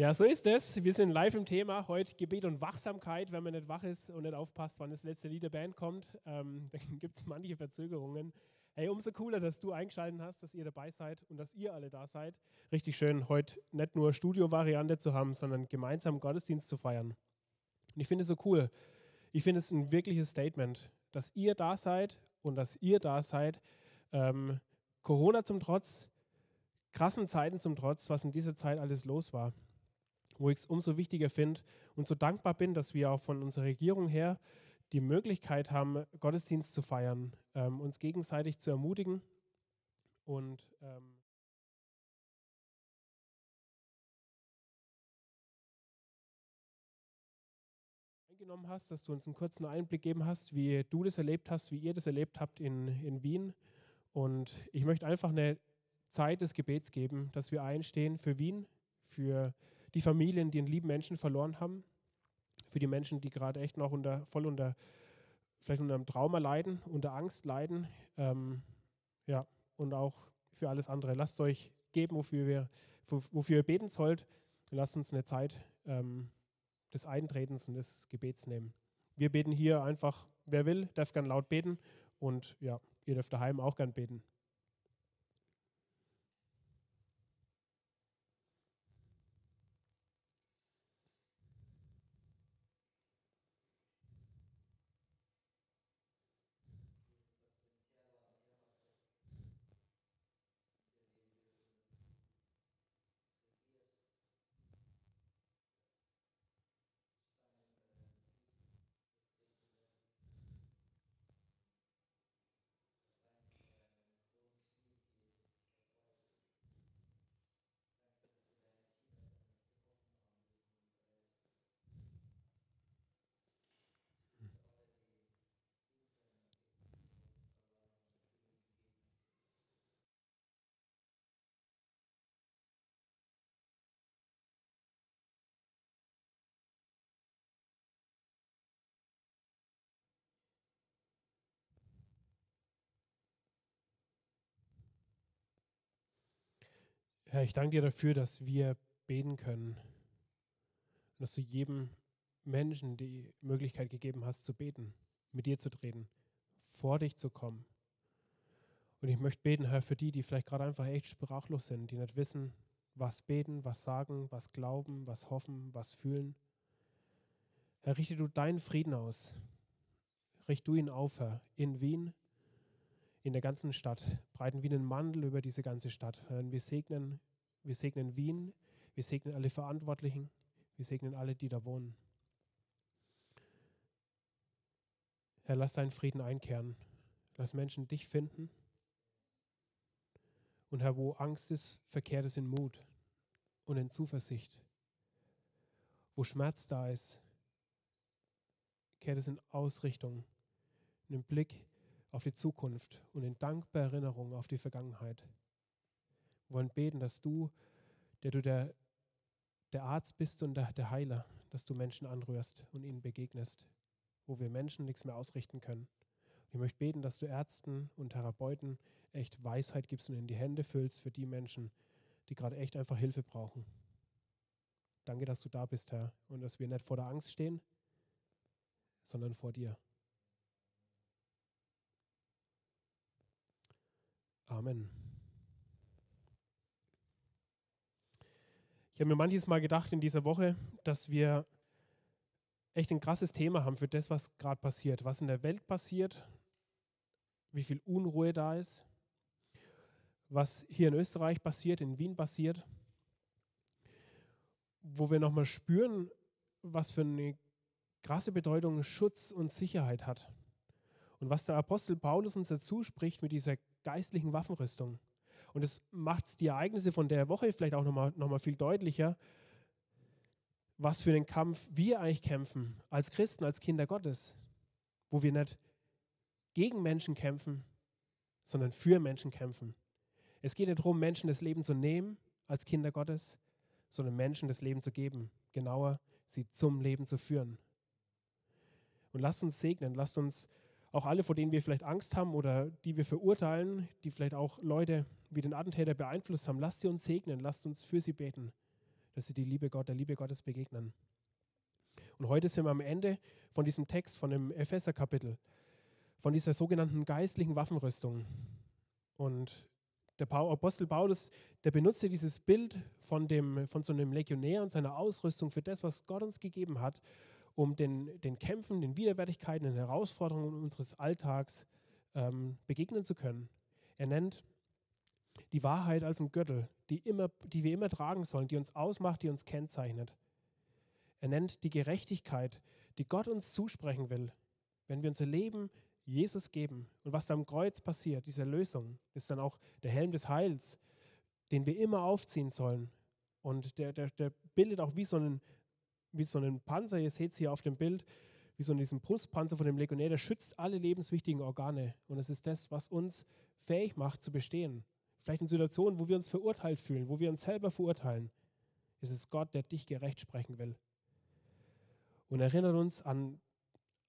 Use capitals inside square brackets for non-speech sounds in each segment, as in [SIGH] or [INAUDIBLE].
Ja, so ist es. Wir sind live im Thema. Heute Gebet und Wachsamkeit. Wenn man nicht wach ist und nicht aufpasst, wann das letzte Lied der Band kommt, ähm, [LAUGHS] dann gibt es manche Verzögerungen. Hey, umso cooler, dass du eingeschaltet hast, dass ihr dabei seid und dass ihr alle da seid. Richtig schön, heute nicht nur Studio-Variante zu haben, sondern gemeinsam Gottesdienst zu feiern. Und ich finde es so cool. Ich finde es ein wirkliches Statement, dass ihr da seid und dass ihr da seid. Ähm, Corona zum Trotz, krassen Zeiten zum Trotz, was in dieser Zeit alles los war wo ich es umso wichtiger finde und so dankbar bin, dass wir auch von unserer Regierung her die Möglichkeit haben, Gottesdienst zu feiern, ähm, uns gegenseitig zu ermutigen und ähm, eingenommen hast, dass du uns einen kurzen Einblick gegeben hast, wie du das erlebt hast, wie ihr das erlebt habt in, in Wien. Und ich möchte einfach eine Zeit des Gebets geben, dass wir einstehen für Wien, für die Familien, die einen lieben Menschen verloren haben, für die Menschen, die gerade echt noch unter, voll unter, vielleicht unter einem Trauma leiden, unter Angst leiden, ähm, ja, und auch für alles andere. Lasst euch geben, wofür, wir, wofür ihr beten sollt. Lasst uns eine Zeit ähm, des Eintretens und des Gebets nehmen. Wir beten hier einfach, wer will, darf gern laut beten und ja, ihr dürft daheim auch gern beten. Herr, ich danke dir dafür, dass wir beten können. Und dass du jedem Menschen die Möglichkeit gegeben hast, zu beten, mit dir zu treten, vor dich zu kommen. Und ich möchte beten, Herr, für die, die vielleicht gerade einfach echt sprachlos sind, die nicht wissen, was beten, was sagen, was glauben, was hoffen, was fühlen. Herr, richte du deinen Frieden aus. Richte du ihn auf, Herr, in Wien, in der ganzen Stadt, breiten wie einen Mantel über diese ganze Stadt. Wir segnen, wir segnen Wien, wir segnen alle Verantwortlichen, wir segnen alle, die da wohnen. Herr, lass deinen Frieden einkehren. Lass Menschen dich finden. Und Herr, wo Angst ist, verkehrt es in Mut und in Zuversicht. Wo Schmerz da ist, kehrt es in Ausrichtung, in den Blick auf die Zukunft und in dankbarer Erinnerung auf die Vergangenheit. Wir wollen beten, dass du, der du der, der Arzt bist und der, der Heiler, dass du Menschen anrührst und ihnen begegnest, wo wir Menschen nichts mehr ausrichten können. Ich möchte beten, dass du Ärzten und Therapeuten echt Weisheit gibst und in die Hände füllst für die Menschen, die gerade echt einfach Hilfe brauchen. Danke, dass du da bist, Herr, und dass wir nicht vor der Angst stehen, sondern vor dir. Amen. Ich habe mir manches Mal gedacht in dieser Woche, dass wir echt ein krasses Thema haben für das, was gerade passiert, was in der Welt passiert, wie viel Unruhe da ist, was hier in Österreich passiert, in Wien passiert, wo wir nochmal spüren, was für eine krasse Bedeutung Schutz und Sicherheit hat. Und was der Apostel Paulus uns dazu spricht mit dieser geistlichen Waffenrüstung. Und es macht die Ereignisse von der Woche vielleicht auch nochmal noch mal viel deutlicher, was für einen Kampf wir eigentlich kämpfen als Christen, als Kinder Gottes, wo wir nicht gegen Menschen kämpfen, sondern für Menschen kämpfen. Es geht nicht darum, Menschen das Leben zu nehmen als Kinder Gottes, sondern Menschen das Leben zu geben, genauer sie zum Leben zu führen. Und lasst uns segnen, lasst uns auch alle, vor denen wir vielleicht Angst haben oder die wir verurteilen, die vielleicht auch Leute wie den Attentäter beeinflusst haben, lasst sie uns segnen, lasst uns für sie beten, dass sie die Liebe Gott, der Liebe Gottes begegnen. Und heute sind wir am Ende von diesem Text, von dem Epheser-Kapitel, von dieser sogenannten geistlichen Waffenrüstung. Und der Apostel Paulus, der benutzt dieses Bild von, dem, von so einem Legionär und seiner Ausrüstung für das, was Gott uns gegeben hat, um den, den Kämpfen, den Widerwärtigkeiten, den Herausforderungen unseres Alltags ähm, begegnen zu können. Er nennt die Wahrheit als ein Gürtel, die, immer, die wir immer tragen sollen, die uns ausmacht, die uns kennzeichnet. Er nennt die Gerechtigkeit, die Gott uns zusprechen will, wenn wir unser Leben Jesus geben. Und was da am Kreuz passiert, diese Lösung, ist dann auch der Helm des Heils, den wir immer aufziehen sollen. Und der, der, der bildet auch wie so, einen, wie so einen Panzer, ihr seht es hier auf dem Bild, wie so diesen Brustpanzer von dem Legionär, der schützt alle lebenswichtigen Organe. Und es ist das, was uns fähig macht zu bestehen. Vielleicht in Situationen, wo wir uns verurteilt fühlen, wo wir uns selber verurteilen, ist es Gott, der dich gerecht sprechen will. Und erinnert uns an,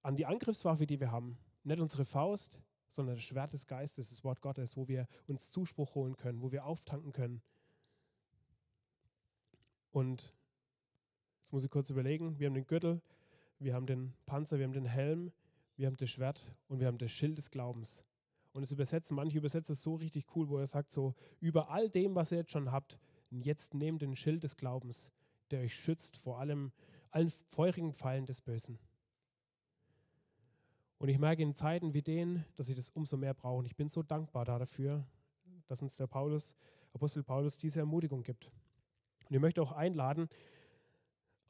an die Angriffswaffe, die wir haben. Nicht unsere Faust, sondern das Schwert des Geistes, das Wort Gottes, wo wir uns Zuspruch holen können, wo wir auftanken können. Und jetzt muss ich kurz überlegen, wir haben den Gürtel, wir haben den Panzer, wir haben den Helm, wir haben das Schwert und wir haben das Schild des Glaubens. Und es übersetzen, manche übersetzen es so richtig cool, wo er sagt so, über all dem, was ihr jetzt schon habt, jetzt nehmt den Schild des Glaubens, der euch schützt vor allem, allen feurigen Pfeilen des Bösen. Und ich merke in Zeiten wie denen, dass ich das umso mehr brauche. Und ich bin so dankbar dafür, dass uns der Paulus, Apostel Paulus diese Ermutigung gibt. Und ich möchte auch einladen,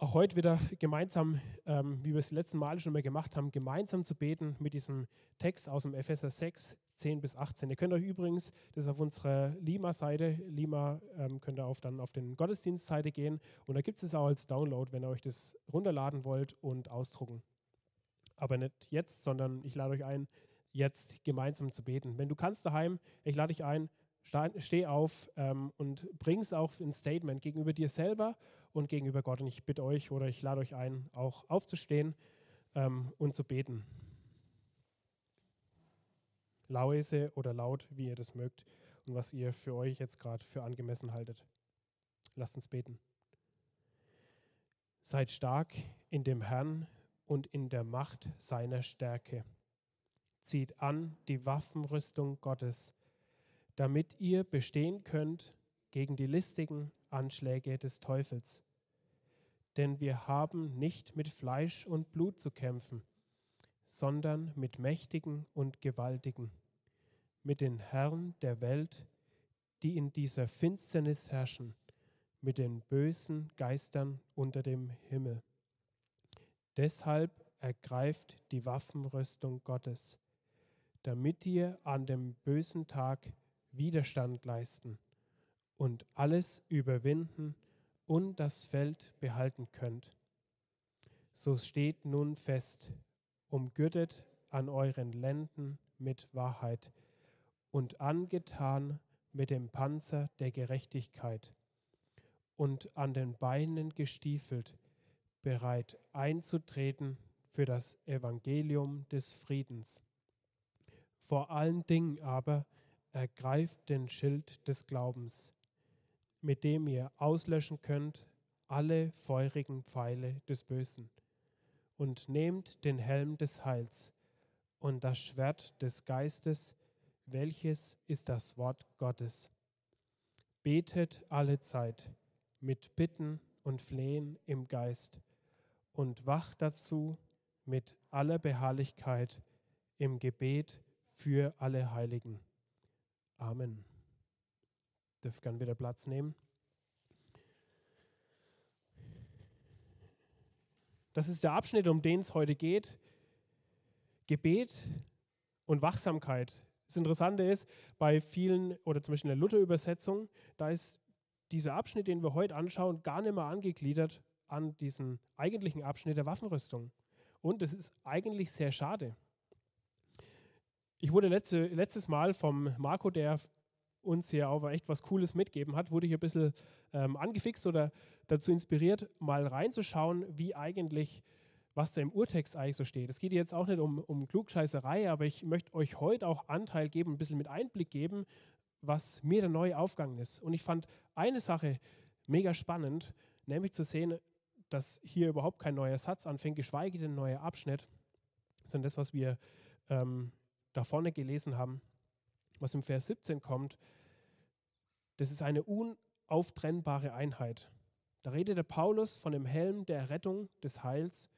auch heute wieder gemeinsam, ähm, wie wir es letzten Male schon mal gemacht haben, gemeinsam zu beten mit diesem Text aus dem Epheser 6, 10 bis 18. Ihr könnt euch übrigens, das auf unserer Lima-Seite, Lima ähm, könnt ihr auf, dann auf den Gottesdienstseite gehen und da gibt es es auch als Download, wenn ihr euch das runterladen wollt und ausdrucken. Aber nicht jetzt, sondern ich lade euch ein, jetzt gemeinsam zu beten. Wenn du kannst daheim, ich lade dich ein, steh auf ähm, und bring es auch ein Statement gegenüber dir selber und gegenüber Gott. Und ich bitte euch oder ich lade euch ein, auch aufzustehen ähm, und zu beten. Leise oder laut, wie ihr das mögt und was ihr für euch jetzt gerade für angemessen haltet. Lasst uns beten. Seid stark in dem Herrn und in der Macht seiner Stärke. Zieht an die Waffenrüstung Gottes, damit ihr bestehen könnt gegen die listigen Anschläge des Teufels. Denn wir haben nicht mit Fleisch und Blut zu kämpfen, sondern mit Mächtigen und Gewaltigen, mit den Herren der Welt, die in dieser Finsternis herrschen, mit den bösen Geistern unter dem Himmel. Deshalb ergreift die Waffenrüstung Gottes, damit ihr an dem bösen Tag Widerstand leisten und alles überwinden und das Feld behalten könnt. So steht nun fest, umgürtet an euren Lenden mit Wahrheit und angetan mit dem Panzer der Gerechtigkeit und an den Beinen gestiefelt, bereit einzutreten für das Evangelium des Friedens. Vor allen Dingen aber ergreift den Schild des Glaubens, mit dem ihr auslöschen könnt alle feurigen Pfeile des Bösen, und nehmt den Helm des Heils und das Schwert des Geistes, welches ist das Wort Gottes. Betet alle Zeit mit Bitten und Flehen im Geist und wacht dazu mit aller Beharrlichkeit im Gebet für alle Heiligen. Amen. Dürft gern wieder Platz nehmen. Das ist der Abschnitt, um den es heute geht. Gebet und Wachsamkeit. Das Interessante ist, bei vielen, oder zum Beispiel in der Luther-Übersetzung, da ist dieser Abschnitt, den wir heute anschauen, gar nicht mehr angegliedert an diesen eigentlichen Abschnitt der Waffenrüstung. Und das ist eigentlich sehr schade. Ich wurde letzte, letztes Mal vom Marco, der uns hier auch echt was Cooles mitgeben hat, wurde ich ein bisschen ähm, angefixt oder dazu inspiriert, mal reinzuschauen, wie eigentlich, was da im Urtext eigentlich so steht. Es geht jetzt auch nicht um, um Klugscheißerei, aber ich möchte euch heute auch Anteil geben, ein bisschen mit Einblick geben, was mir der neue aufgegangen ist. Und ich fand eine Sache mega spannend, nämlich zu sehen, dass hier überhaupt kein neuer Satz anfängt, geschweige denn ein neuer Abschnitt, sondern das, was wir ähm, da vorne gelesen haben, was im Vers 17 kommt, das ist eine unauftrennbare Einheit. Da redet der Paulus von dem Helm der Rettung, des Heils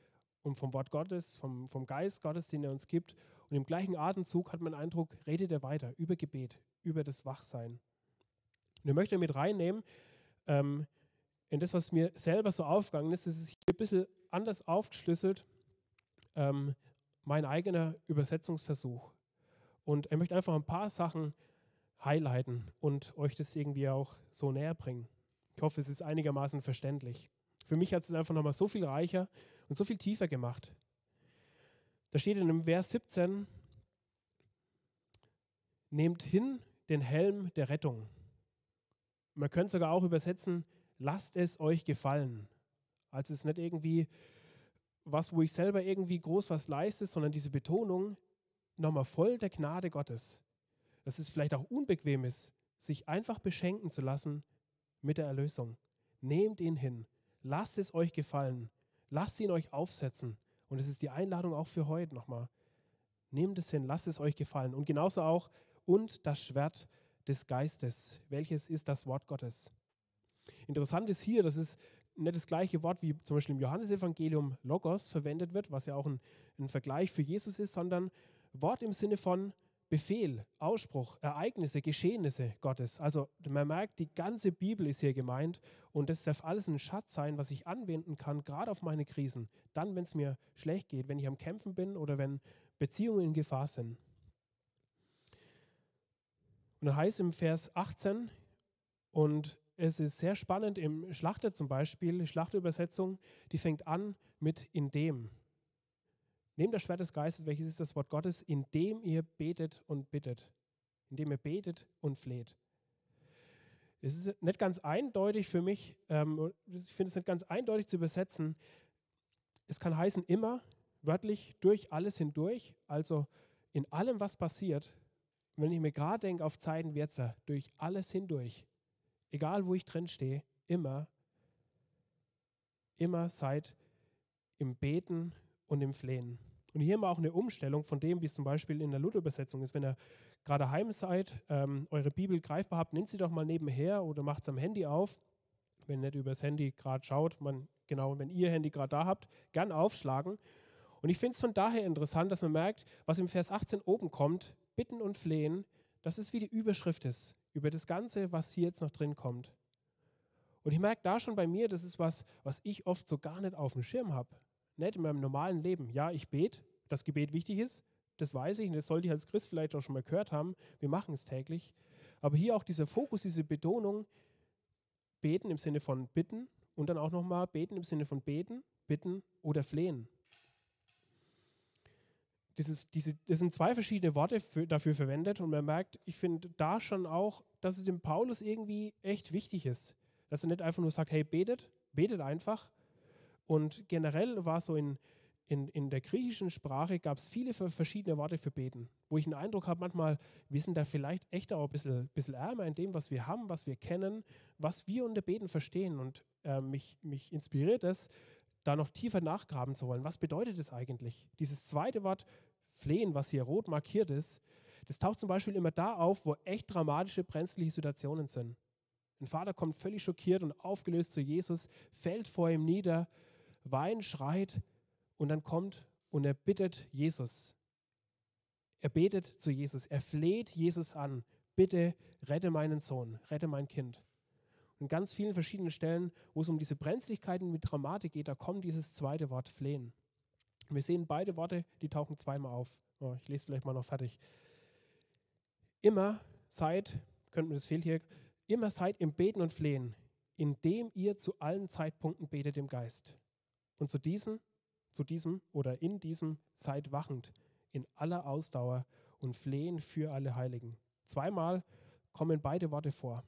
und vom Wort Gottes, vom, vom Geist Gottes, den er uns gibt. Und im gleichen Atemzug hat man den Eindruck, redet er weiter über Gebet, über das Wachsein. Und ich möchte mit reinnehmen, ähm, in das, was mir selber so aufgegangen ist, das ist hier ein bisschen anders aufgeschlüsselt, ähm, mein eigener Übersetzungsversuch. Und er möchte einfach ein paar Sachen highlighten und euch das irgendwie auch so näher bringen. Ich hoffe, es ist einigermaßen verständlich. Für mich hat es einfach nochmal so viel reicher und so viel tiefer gemacht. Da steht in dem Vers 17, nehmt hin den Helm der Rettung. Man könnte sogar auch übersetzen, lasst es euch gefallen. Also es ist nicht irgendwie was, wo ich selber irgendwie groß was leiste, sondern diese Betonung nochmal voll der Gnade Gottes. Dass es vielleicht auch unbequem ist, sich einfach beschenken zu lassen mit der Erlösung. Nehmt ihn hin. Lasst es euch gefallen. Lasst ihn euch aufsetzen. Und es ist die Einladung auch für heute nochmal. Nehmt es hin, lasst es euch gefallen. Und genauso auch, und das Schwert des Geistes, welches ist das Wort Gottes. Interessant ist hier, dass es nicht das gleiche Wort wie zum Beispiel im Johannesevangelium Logos verwendet wird, was ja auch ein, ein Vergleich für Jesus ist, sondern Wort im Sinne von Befehl, Ausspruch, Ereignisse, Geschehnisse Gottes. Also man merkt, die ganze Bibel ist hier gemeint und das darf alles ein Schatz sein, was ich anwenden kann, gerade auf meine Krisen. Dann, wenn es mir schlecht geht, wenn ich am Kämpfen bin oder wenn Beziehungen in Gefahr sind. Und dann heißt im Vers 18, und es ist sehr spannend im Schlachter zum Beispiel, die Schlachterübersetzung, die fängt an mit in dem. Nehmt das Schwert des Geistes, welches ist das Wort Gottes, indem ihr betet und bittet. Indem ihr betet und fleht. Es ist nicht ganz eindeutig für mich, ähm, ich finde es nicht ganz eindeutig zu übersetzen. Es kann heißen immer, wörtlich, durch alles hindurch, also in allem, was passiert. Wenn ich mir gerade denke auf Zeiten jetzt, durch alles hindurch, egal wo ich drin stehe, immer, immer seid im Beten und im Flehen. Und hier wir auch eine Umstellung von dem, wie es zum Beispiel in der Luther-Übersetzung ist. Wenn ihr gerade heim seid, ähm, eure Bibel greifbar habt, nehmt sie doch mal nebenher oder macht es am Handy auf. Wenn ihr nicht übers Handy gerade schaut, man, genau, wenn ihr Handy gerade da habt, gern aufschlagen. Und ich finde es von daher interessant, dass man merkt, was im Vers 18 oben kommt, bitten und flehen, dass es wie die Überschrift ist über das Ganze, was hier jetzt noch drin kommt. Und ich merke da schon bei mir, das ist was, was ich oft so gar nicht auf dem Schirm habe. Nicht in meinem normalen Leben. Ja, ich bete, dass Gebet wichtig ist, das weiß ich und das sollte ich als Christ vielleicht auch schon mal gehört haben. Wir machen es täglich. Aber hier auch dieser Fokus, diese Betonung, beten im Sinne von bitten und dann auch nochmal beten im Sinne von beten, bitten oder flehen. Dieses, diese, das sind zwei verschiedene Worte für, dafür verwendet und man merkt, ich finde da schon auch, dass es dem Paulus irgendwie echt wichtig ist. Dass er nicht einfach nur sagt, hey, betet, betet einfach. Und generell war so in, in, in der griechischen Sprache gab es viele verschiedene Worte für beten, wo ich den Eindruck habe, manchmal, wir sind da vielleicht echt auch ein bisschen, bisschen ärmer in dem, was wir haben, was wir kennen, was wir unter Beten verstehen. Und äh, mich, mich inspiriert es, da noch tiefer nachgraben zu wollen. Was bedeutet es eigentlich? Dieses zweite Wort, flehen, was hier rot markiert ist, das taucht zum Beispiel immer da auf, wo echt dramatische, brenzliche Situationen sind. Ein Vater kommt völlig schockiert und aufgelöst zu Jesus, fällt vor ihm nieder, weint, schreit und dann kommt und er bittet Jesus. Er betet zu Jesus, er fleht Jesus an, bitte rette meinen Sohn, rette mein Kind. Und ganz vielen verschiedenen Stellen, wo es um diese Brenzlichkeiten mit Dramatik geht, da kommt dieses zweite Wort flehen. Wir sehen beide Worte, die tauchen zweimal auf. Oh, ich lese vielleicht mal noch fertig. Immer seid, könnten wir das fehlt hier, immer seid im Beten und Flehen, indem ihr zu allen Zeitpunkten betet im Geist. Und zu diesem, zu diesem oder in diesem seid wachend in aller Ausdauer und flehen für alle Heiligen. Zweimal kommen beide Worte vor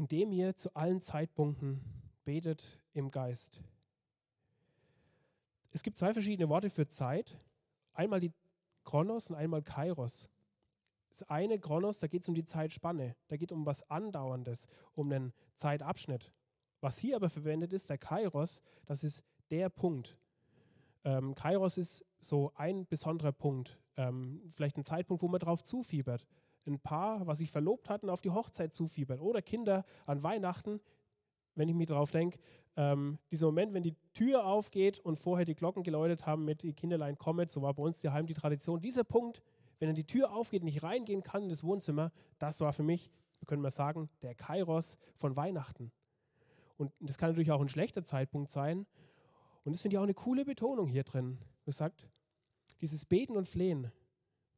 indem ihr zu allen Zeitpunkten betet im Geist. Es gibt zwei verschiedene Worte für Zeit. Einmal die Chronos und einmal Kairos. Das eine Chronos, da geht es um die Zeitspanne, da geht es um was Andauerndes, um einen Zeitabschnitt. Was hier aber verwendet ist, der Kairos, das ist der Punkt. Ähm, Kairos ist so ein besonderer Punkt, ähm, vielleicht ein Zeitpunkt, wo man drauf zufiebert. Ein Paar, was sich verlobt hat und auf die Hochzeit zufiebert. Oder Kinder an Weihnachten, wenn ich mir drauf denke, ähm, dieser Moment, wenn die Tür aufgeht und vorher die Glocken geläutet haben mit die Kinderlein kommet, so war bei uns daheim die Tradition. Dieser Punkt, wenn dann die Tür aufgeht und ich reingehen kann in das Wohnzimmer, das war für mich, wir können mal sagen, der Kairos von Weihnachten. Und das kann natürlich auch ein schlechter Zeitpunkt sein. Und das finde ich auch eine coole Betonung hier drin. Du sagt, dieses Beten und Flehen,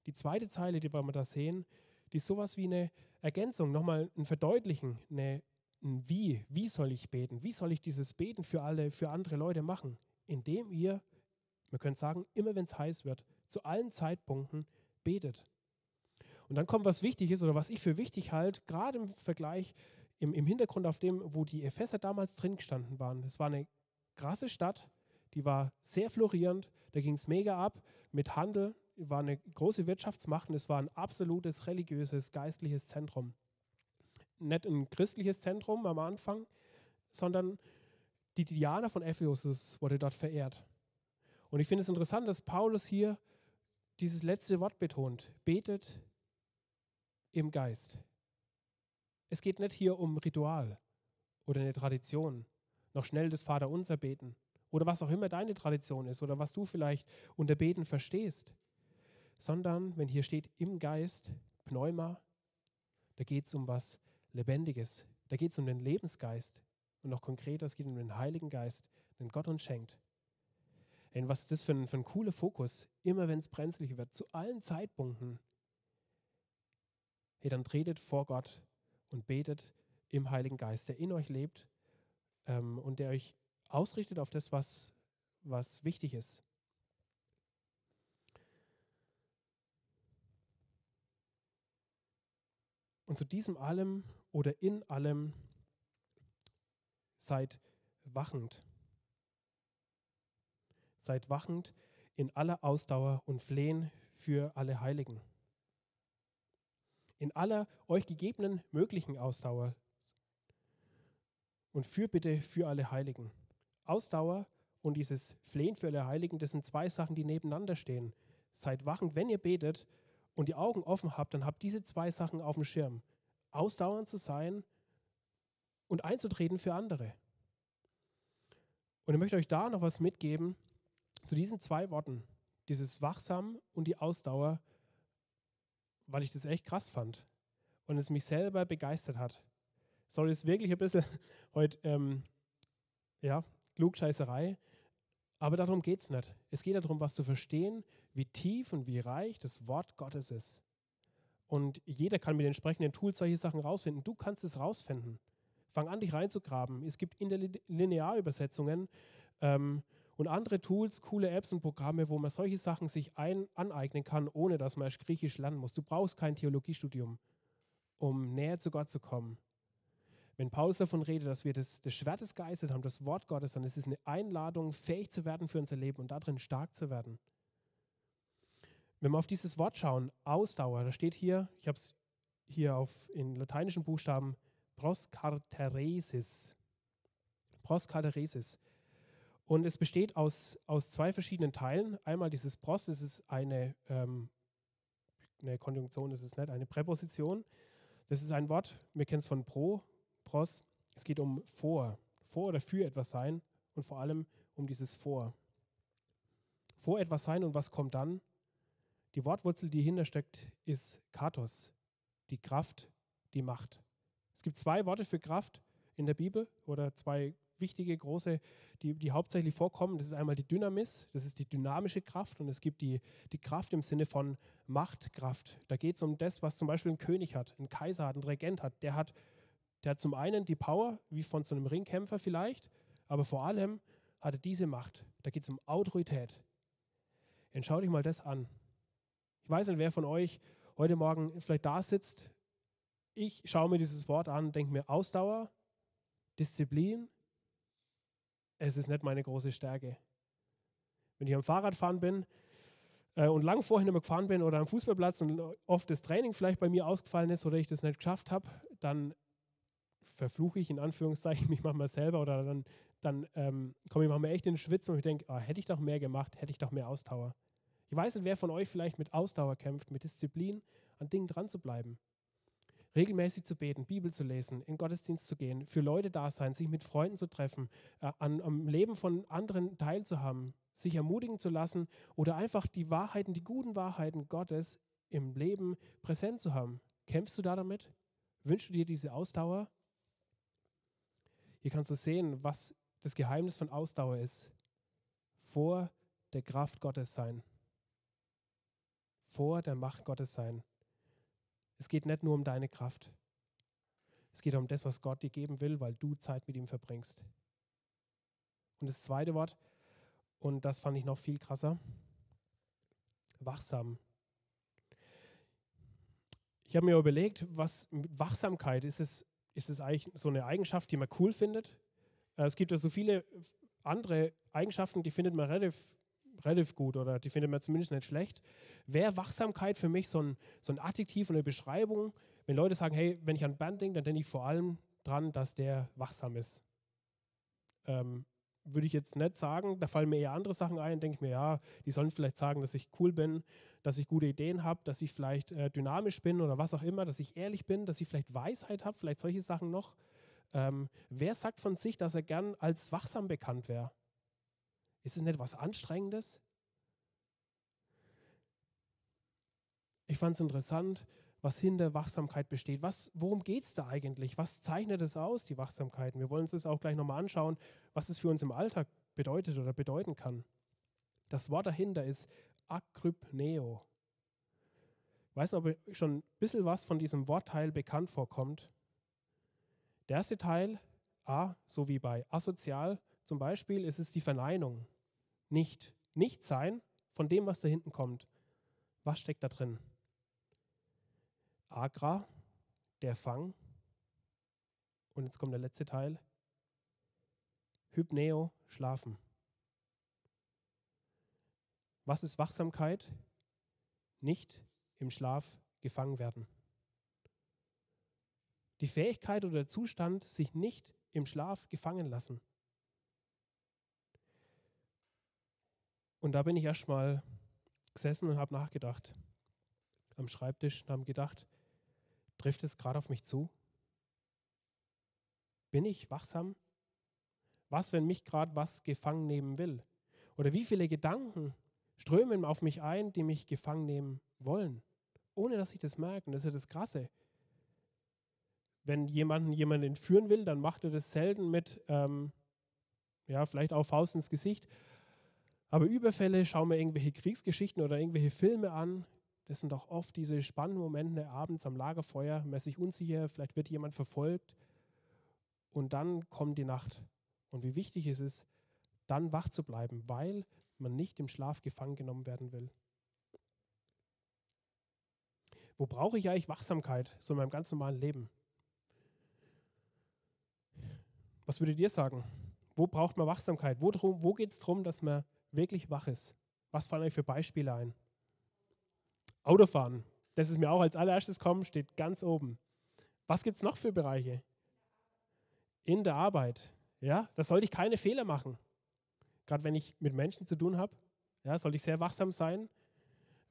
die zweite Zeile, die wir da sehen, die ist sowas wie eine Ergänzung, nochmal ein Verdeutlichen, eine, ein Wie. Wie soll ich beten? Wie soll ich dieses Beten für alle, für andere Leute machen? Indem ihr, wir können sagen, immer wenn es heiß wird, zu allen Zeitpunkten betet. Und dann kommt was wichtig ist oder was ich für wichtig halte, gerade im Vergleich, im, im Hintergrund auf dem, wo die Epheser damals drin gestanden waren. Es war eine krasse Stadt, die war sehr florierend, da ging es mega ab mit Handel, war eine große Wirtschaftsmacht und es war ein absolutes religiöses, geistliches Zentrum. Nicht ein christliches Zentrum am Anfang, sondern die Diana von Ephesus wurde dort verehrt. Und ich finde es interessant, dass Paulus hier dieses letzte Wort betont. Betet im Geist. Es geht nicht hier um Ritual oder eine Tradition, noch schnell das Vaterunser beten oder was auch immer deine Tradition ist oder was du vielleicht unter Beten verstehst, sondern wenn hier steht im Geist, Pneuma, da geht es um was Lebendiges, da geht es um den Lebensgeist und noch konkreter, es geht um den Heiligen Geist, den Gott uns schenkt. Denn was ist das für ein, für ein cooler Fokus, immer wenn es brenzlig wird, zu allen Zeitpunkten. Hey, dann tretet vor Gott und betet im Heiligen Geist, der in euch lebt ähm, und der euch ausrichtet auf das, was, was wichtig ist. Und zu diesem allem oder in allem seid wachend. Seid wachend in aller Ausdauer und Flehen für alle Heiligen. In aller euch gegebenen möglichen Ausdauer und für bitte für alle Heiligen. Ausdauer und dieses Flehen für alle Heiligen, das sind zwei Sachen, die nebeneinander stehen. Seid wachend, wenn ihr betet und die Augen offen habt, dann habt diese zwei Sachen auf dem Schirm. Ausdauernd zu sein und einzutreten für andere. Und ich möchte euch da noch was mitgeben zu diesen zwei Worten, dieses Wachsam und die Ausdauer, weil ich das echt krass fand und es mich selber begeistert hat. Sorry, ist wirklich ein bisschen [LAUGHS] heute, ähm, ja, Klugscheißerei. Aber darum geht es nicht. Es geht darum, was zu verstehen, wie tief und wie reich das Wort Gottes ist. Und jeder kann mit den entsprechenden Tools solche Sachen rausfinden. Du kannst es rausfinden. Fang an, dich reinzugraben. Es gibt Interlinearübersetzungen ähm, und andere Tools, coole Apps und Programme, wo man solche Sachen sich ein, aneignen kann, ohne dass man erst Griechisch lernen muss. Du brauchst kein Theologiestudium, um näher zu Gott zu kommen. Wenn Paulus davon redet, dass wir das, das Schwert des Geistes haben, das Wort Gottes, dann ist es eine Einladung, fähig zu werden für unser Leben und darin stark zu werden. Wenn wir auf dieses Wort schauen, Ausdauer, da steht hier, ich habe es hier auf, in lateinischen Buchstaben, proskarteresis. Proskarteresis. Und es besteht aus, aus zwei verschiedenen Teilen. Einmal dieses pros, das ist eine, ähm, eine Konjunktion, das ist nicht eine Präposition. Das ist ein Wort, wir kennen es von pro, Pros. Es geht um vor, vor oder für etwas sein und vor allem um dieses vor. Vor etwas sein und was kommt dann? Die Wortwurzel, die hinter steckt, ist Katos, die Kraft, die Macht. Es gibt zwei Worte für Kraft in der Bibel oder zwei wichtige, große, die, die hauptsächlich vorkommen. Das ist einmal die Dynamis, das ist die dynamische Kraft und es gibt die, die Kraft im Sinne von Machtkraft. Da geht es um das, was zum Beispiel ein König hat, ein Kaiser hat, ein Regent hat. Der hat der hat zum einen die Power, wie von so einem Ringkämpfer vielleicht, aber vor allem hat er diese Macht. Da geht es um Autorität. Und schau dich mal das an. Ich weiß nicht, wer von euch heute Morgen vielleicht da sitzt. Ich schaue mir dieses Wort an, denke mir Ausdauer, Disziplin. Es ist nicht meine große Stärke. Wenn ich am Fahrradfahren bin, äh, und lang vorhin immer gefahren bin oder am Fußballplatz und oft das Training vielleicht bei mir ausgefallen ist oder ich das nicht geschafft habe, dann verfluche ich in Anführungszeichen [LAUGHS] mich manchmal selber oder dann, dann ähm, komme ich manchmal echt in den Schwitz und ich denke, oh, hätte ich doch mehr gemacht, hätte ich doch mehr Ausdauer. Ich weiß nicht, wer von euch vielleicht mit Ausdauer kämpft, mit Disziplin, an Dingen dran zu bleiben. Regelmäßig zu beten, Bibel zu lesen, in Gottesdienst zu gehen, für Leute da sein, sich mit Freunden zu treffen, äh, an, am Leben von anderen teilzuhaben, sich ermutigen zu lassen oder einfach die Wahrheiten, die guten Wahrheiten Gottes im Leben präsent zu haben. Kämpfst du da damit? Wünschst du dir diese Ausdauer? Hier kannst du sehen, was das Geheimnis von Ausdauer ist. Vor der Kraft Gottes sein. Vor der Macht Gottes sein. Es geht nicht nur um deine Kraft. Es geht um das, was Gott dir geben will, weil du Zeit mit ihm verbringst. Und das zweite Wort, und das fand ich noch viel krasser. Wachsam. Ich habe mir überlegt, was mit Wachsamkeit ist es, ist es eigentlich so eine Eigenschaft, die man cool findet. Äh, es gibt ja so viele andere Eigenschaften, die findet man relativ, relativ gut oder die findet man zumindest nicht schlecht. Wäre Wachsamkeit für mich so ein, so ein Adjektiv und eine Beschreibung, wenn Leute sagen, hey, wenn ich an Band denke, dann denke ich vor allem dran, dass der wachsam ist. Ähm, würde ich jetzt nicht sagen. Da fallen mir eher andere Sachen ein. Denke ich mir, ja, die sollen vielleicht sagen, dass ich cool bin, dass ich gute Ideen habe, dass ich vielleicht äh, dynamisch bin oder was auch immer, dass ich ehrlich bin, dass ich vielleicht Weisheit habe, vielleicht solche Sachen noch. Ähm, wer sagt von sich, dass er gern als wachsam bekannt wäre? Ist es nicht was Anstrengendes? Ich fand es interessant, was hinter Wachsamkeit besteht. Was, worum geht es da eigentlich? Was zeichnet es aus, die Wachsamkeit? Wir wollen uns das auch gleich nochmal anschauen, was es für uns im Alltag bedeutet oder bedeuten kann. Das Wort dahinter ist Akrypneo. Ich weiß nicht, ob schon ein bisschen was von diesem Wortteil bekannt vorkommt. Der erste Teil, A, so wie bei asozial zum Beispiel, ist es die Verneinung. Nicht. Nicht sein von dem, was da hinten kommt. Was steckt da drin? Agra, der Fang. Und jetzt kommt der letzte Teil. Hypneo, schlafen. Was ist Wachsamkeit? Nicht im Schlaf gefangen werden. Die Fähigkeit oder der Zustand, sich nicht im Schlaf gefangen lassen. Und da bin ich erstmal gesessen und habe nachgedacht am Schreibtisch und habe gedacht, Trifft es gerade auf mich zu? Bin ich wachsam? Was, wenn mich gerade was gefangen nehmen will? Oder wie viele Gedanken strömen auf mich ein, die mich gefangen nehmen wollen, ohne dass ich das merke? Und das ist ja das Krasse. Wenn jemanden jemanden entführen will, dann macht er das selten mit, ähm, ja, vielleicht auch Faust ins Gesicht. Aber Überfälle, schauen wir irgendwelche Kriegsgeschichten oder irgendwelche Filme an, das sind doch oft diese spannenden Momente abends am Lagerfeuer, man ist sich unsicher, vielleicht wird jemand verfolgt und dann kommt die Nacht. Und wie wichtig es ist, dann wach zu bleiben, weil man nicht im Schlaf gefangen genommen werden will. Wo brauche ich eigentlich Wachsamkeit, so in meinem ganz normalen Leben? Was würdet ihr sagen? Wo braucht man Wachsamkeit? Wo, wo geht es darum, dass man wirklich wach ist? Was fallen euch für Beispiele ein? Autofahren, das ist mir auch als allererstes kommen, steht ganz oben. Was gibt es noch für Bereiche? In der Arbeit. Ja, da sollte ich keine Fehler machen. Gerade wenn ich mit Menschen zu tun habe, ja, sollte ich sehr wachsam sein.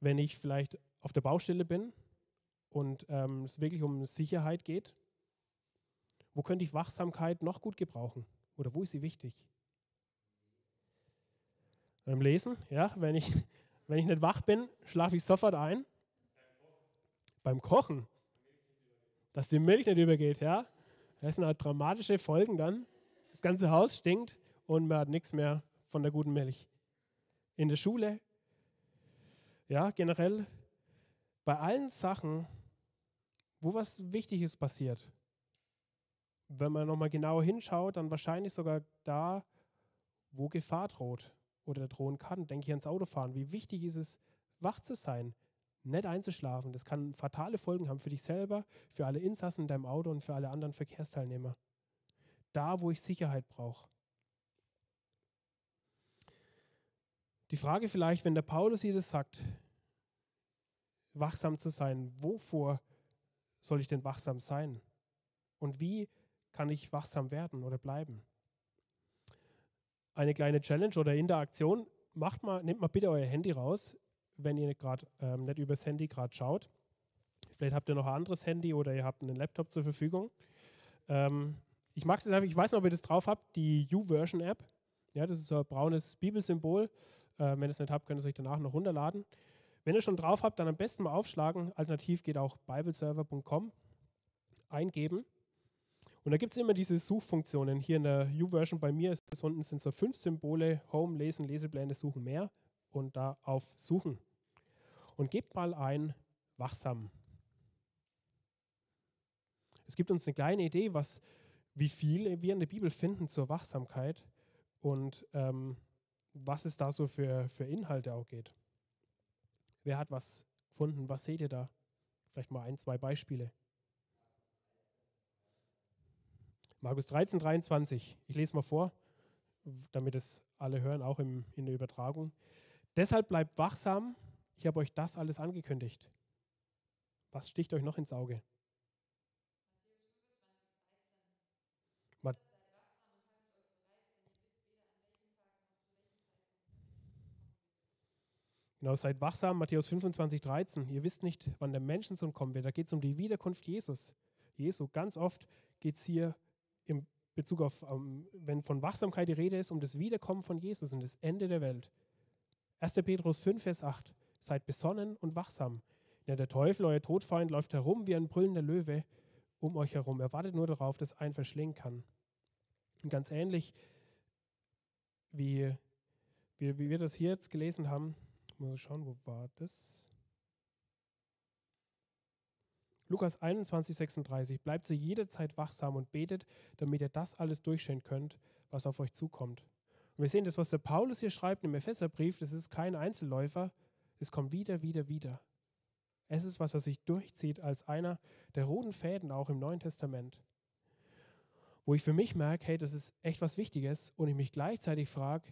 Wenn ich vielleicht auf der Baustelle bin und ähm, es wirklich um Sicherheit geht, wo könnte ich Wachsamkeit noch gut gebrauchen? Oder wo ist sie wichtig? Beim Lesen, ja, wenn ich [LAUGHS] wenn ich nicht wach bin, schlafe ich sofort ein. Beim Kochen, dass die Milch nicht übergeht, ja. Das sind halt dramatische Folgen dann. Das ganze Haus stinkt und man hat nichts mehr von der guten Milch. In der Schule, ja, generell, bei allen Sachen, wo was Wichtiges passiert, wenn man nochmal genauer hinschaut, dann wahrscheinlich sogar da, wo Gefahr droht oder drohen kann. Denke ich ans Autofahren. Wie wichtig ist es, wach zu sein, nicht einzuschlafen. Das kann fatale Folgen haben für dich selber, für alle Insassen in deinem Auto und für alle anderen Verkehrsteilnehmer. Da, wo ich Sicherheit brauche. Die Frage vielleicht, wenn der Paulus hier das sagt, wachsam zu sein, wovor soll ich denn wachsam sein? Und wie kann ich wachsam werden oder bleiben? Eine kleine Challenge oder Interaktion. Macht mal, nehmt mal bitte euer Handy raus, wenn ihr gerade ähm, nicht übers Handy gerade schaut. Vielleicht habt ihr noch ein anderes Handy oder ihr habt einen Laptop zur Verfügung. Ähm, ich mag es einfach, ich weiß nicht, ob ihr das drauf habt, die U-Version-App. Ja, das ist so ein braunes Bibelsymbol. Äh, wenn ihr es nicht habt, könnt ihr es euch danach noch runterladen. Wenn ihr schon drauf habt, dann am besten mal aufschlagen. Alternativ geht auch bibleserver.com eingeben. Und da gibt es immer diese Suchfunktionen. Hier in der U-Version bei mir ist es unten sind so fünf Symbole: Home, Lesen, Lesepläne, Suchen mehr. Und da auf Suchen. Und gebt mal ein Wachsam. Es gibt uns eine kleine Idee, was, wie viel wir in der Bibel finden zur Wachsamkeit und ähm, was es da so für, für Inhalte auch geht. Wer hat was gefunden? Was seht ihr da? Vielleicht mal ein, zwei Beispiele. Markus 13, 23. Ich lese mal vor, damit es alle hören, auch im, in der Übertragung. Deshalb bleibt wachsam. Ich habe euch das alles angekündigt. Was sticht euch noch ins Auge? Genau, seid wachsam, Matthäus 25, 13. Ihr wisst nicht, wann der Menschensohn kommen wird. Da geht es um die Wiederkunft Jesus. Jesu. Ganz oft geht es hier im Bezug auf, ähm, wenn von Wachsamkeit die Rede ist, um das Wiederkommen von Jesus und das Ende der Welt. 1. Petrus 5, Vers 8. Seid besonnen und wachsam. Ja, der Teufel, euer Todfeind, läuft herum wie ein brüllender Löwe um euch herum. Er wartet nur darauf, dass einen verschlingen kann. Und ganz ähnlich, wie, wie, wie wir das hier jetzt gelesen haben, Mal schauen, wo war das? Lukas 21, 36. Bleibt zu jeder Zeit wachsam und betet, damit ihr das alles durchstehen könnt, was auf euch zukommt. Und wir sehen das, was der Paulus hier schreibt im Epheserbrief, das ist kein Einzelläufer, es kommt wieder, wieder, wieder. Es ist was, was sich durchzieht als einer der roten Fäden auch im Neuen Testament. Wo ich für mich merke, hey, das ist echt was Wichtiges und ich mich gleichzeitig frage,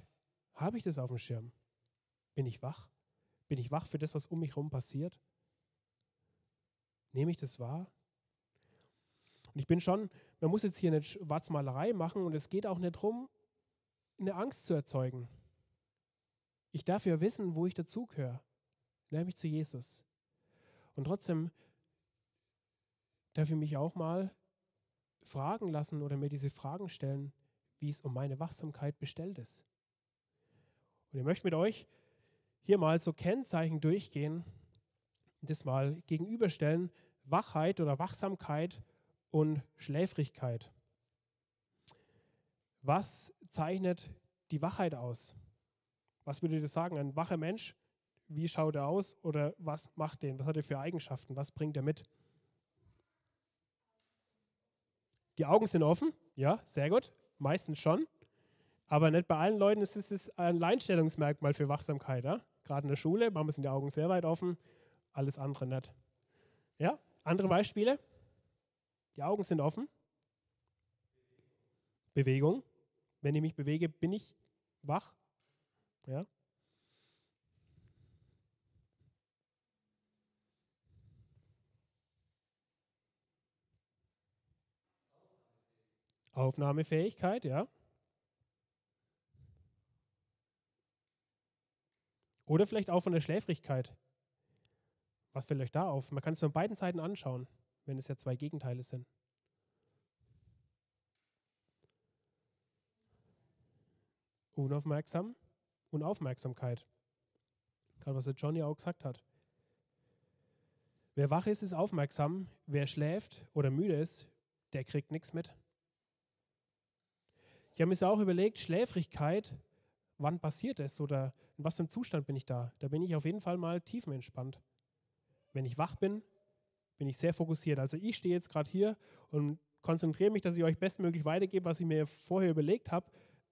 habe ich das auf dem Schirm? Bin ich wach? Bin ich wach für das, was um mich herum passiert? Nehme ich das wahr? Und ich bin schon, man muss jetzt hier eine Schwarzmalerei machen und es geht auch nicht darum, eine Angst zu erzeugen. Ich darf ja wissen, wo ich dazugehöre, nämlich zu Jesus. Und trotzdem darf ich mich auch mal fragen lassen oder mir diese Fragen stellen, wie es um meine Wachsamkeit bestellt ist. Und ich möchte mit euch hier mal so Kennzeichen durchgehen das mal gegenüberstellen. Wachheit oder Wachsamkeit und Schläfrigkeit. Was zeichnet die Wachheit aus? Was würdet ihr sagen? Ein wacher Mensch, wie schaut er aus oder was macht den? Was hat er für Eigenschaften? Was bringt er mit? Die Augen sind offen, ja, sehr gut, meistens schon. Aber nicht bei allen Leuten ist es ein Alleinstellungsmerkmal für Wachsamkeit. Ja? Gerade in der Schule, manchmal sind die Augen sehr weit offen, alles andere nicht. Ja, andere Beispiele? Die Augen sind offen. Bewegung. Wenn ich mich bewege, bin ich wach. Ja. Aufnahmefähigkeit, ja. Oder vielleicht auch von der Schläfrigkeit. Was fällt euch da auf? Man kann es von beiden Seiten anschauen, wenn es ja zwei Gegenteile sind. Unaufmerksam und Aufmerksamkeit. Gerade was der Johnny auch gesagt hat. Wer wach ist, ist aufmerksam. Wer schläft oder müde ist, der kriegt nichts mit. Ich habe mir auch überlegt, Schläfrigkeit, wann passiert es oder in was für einem Zustand bin ich da? Da bin ich auf jeden Fall mal tiefenentspannt. Wenn ich wach bin, bin ich sehr fokussiert. Also ich stehe jetzt gerade hier und konzentriere mich, dass ich euch bestmöglich weitergebe, was ich mir vorher überlegt habe.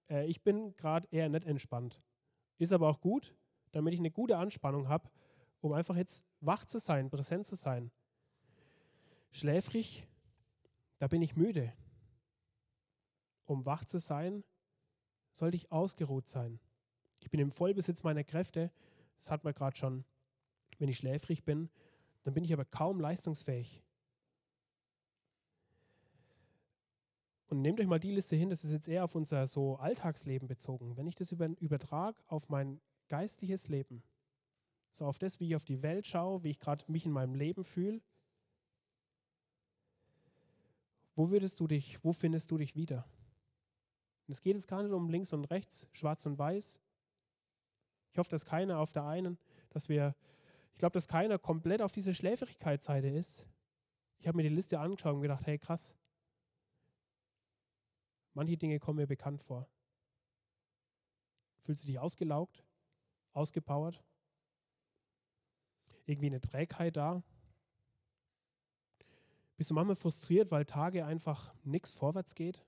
Äh, ich bin gerade eher nicht entspannt. Ist aber auch gut, damit ich eine gute Anspannung habe, um einfach jetzt wach zu sein, präsent zu sein. Schläfrig, da bin ich müde. Um wach zu sein, sollte ich ausgeruht sein. Ich bin im Vollbesitz meiner Kräfte. Das hat man gerade schon. Wenn ich schläfrig bin, dann bin ich aber kaum leistungsfähig. Und nehmt euch mal die Liste hin, das ist jetzt eher auf unser so Alltagsleben bezogen. Wenn ich das über, übertrage auf mein geistliches Leben, so auf das, wie ich auf die Welt schaue, wie ich gerade mich in meinem Leben fühle, wo würdest du dich, wo findest du dich wieder? Es geht jetzt gar nicht um links und rechts, schwarz und weiß. Ich hoffe, dass keiner auf der einen, dass wir, ich glaube, dass keiner komplett auf diese Schläfrigkeitsseite ist. Ich habe mir die Liste angeschaut und gedacht, hey krass, Manche Dinge kommen mir bekannt vor. Fühlst du dich ausgelaugt, ausgepowert? Irgendwie eine Trägheit da? Bist du manchmal frustriert, weil Tage einfach nichts vorwärts geht?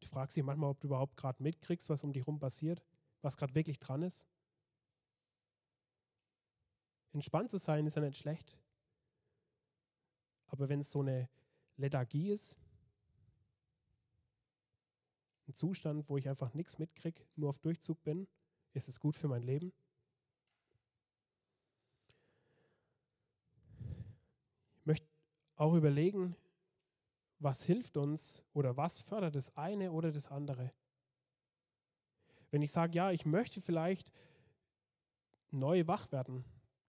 Du fragst dich manchmal, ob du überhaupt gerade mitkriegst, was um dich herum passiert, was gerade wirklich dran ist. Entspannt zu sein ist ja nicht schlecht. Aber wenn es so eine Lethargie ist. Ein Zustand, wo ich einfach nichts mitkriege, nur auf Durchzug bin. Ist es gut für mein Leben? Ich möchte auch überlegen, was hilft uns oder was fördert das eine oder das andere. Wenn ich sage, ja, ich möchte vielleicht neu wach werden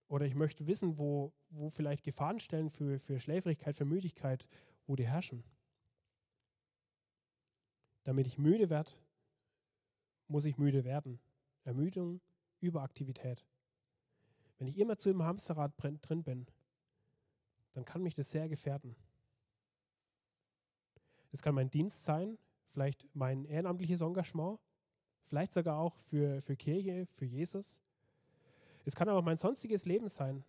oder ich möchte wissen, wo, wo vielleicht Gefahrenstellen für, für Schläfrigkeit, für Müdigkeit wo die herrschen. Damit ich müde werde, muss ich müde werden. Ermüdung, Überaktivität. Wenn ich immer zu im Hamsterrad drin bin, dann kann mich das sehr gefährden. Es kann mein Dienst sein, vielleicht mein ehrenamtliches Engagement, vielleicht sogar auch für, für Kirche, für Jesus. Es kann aber auch mein sonstiges Leben sein,